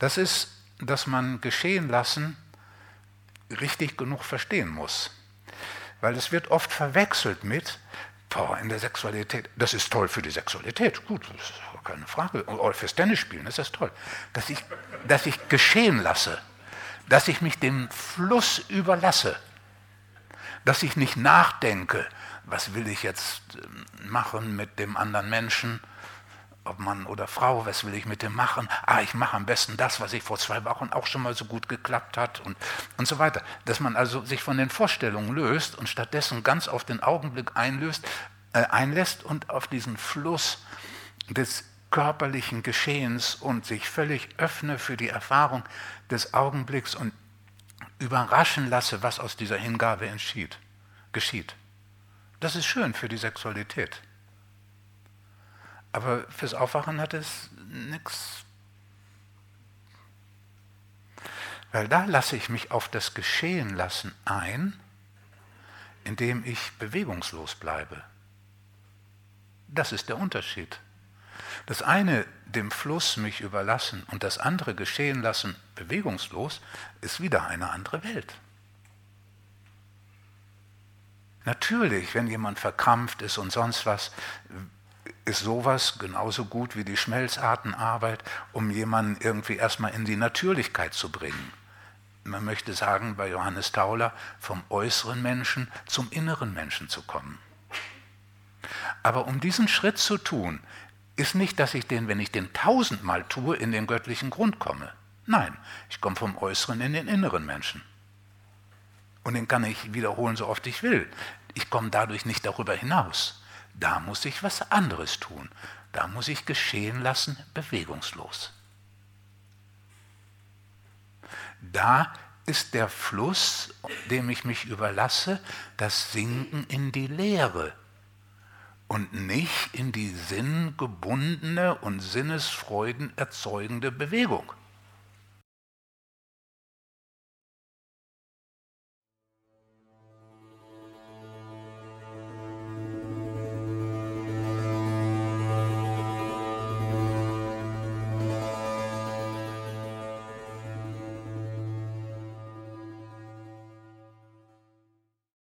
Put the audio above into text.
Das ist, dass man geschehen lassen richtig genug verstehen muss. Weil es wird oft verwechselt mit, boah, in der Sexualität, das ist toll für die Sexualität, gut, das ist keine Frage, oder fürs Tennisspielen ist das toll, dass ich, dass ich geschehen lasse, dass ich mich dem Fluss überlasse, dass ich nicht nachdenke, was will ich jetzt ähm, machen mit dem anderen Menschen, ob Mann oder Frau, was will ich mit dem machen? Ah, ich mache am besten das, was ich vor zwei Wochen auch schon mal so gut geklappt hat und, und so weiter. Dass man also sich von den Vorstellungen löst und stattdessen ganz auf den Augenblick einlöst, äh, einlässt und auf diesen Fluss des körperlichen Geschehens und sich völlig öffne für die Erfahrung des Augenblicks und überraschen lasse, was aus dieser Hingabe entschied, geschieht. Das ist schön für die Sexualität. Aber fürs Aufwachen hat es nichts. Weil da lasse ich mich auf das Geschehen lassen ein, indem ich bewegungslos bleibe. Das ist der Unterschied. Das eine dem Fluss mich überlassen und das andere geschehen lassen bewegungslos ist wieder eine andere Welt. Natürlich, wenn jemand verkrampft ist und sonst was, ist sowas genauso gut wie die Schmelzartenarbeit, um jemanden irgendwie erstmal in die Natürlichkeit zu bringen. Man möchte sagen, bei Johannes Tauler, vom äußeren Menschen zum inneren Menschen zu kommen. Aber um diesen Schritt zu tun, ist nicht, dass ich den, wenn ich den tausendmal tue, in den göttlichen Grund komme. Nein, ich komme vom äußeren in den inneren Menschen. Und den kann ich wiederholen, so oft ich will. Ich komme dadurch nicht darüber hinaus. Da muss ich was anderes tun. Da muss ich geschehen lassen, bewegungslos. Da ist der Fluss, dem ich mich überlasse, das Sinken in die Leere und nicht in die sinngebundene und Sinnesfreuden erzeugende Bewegung.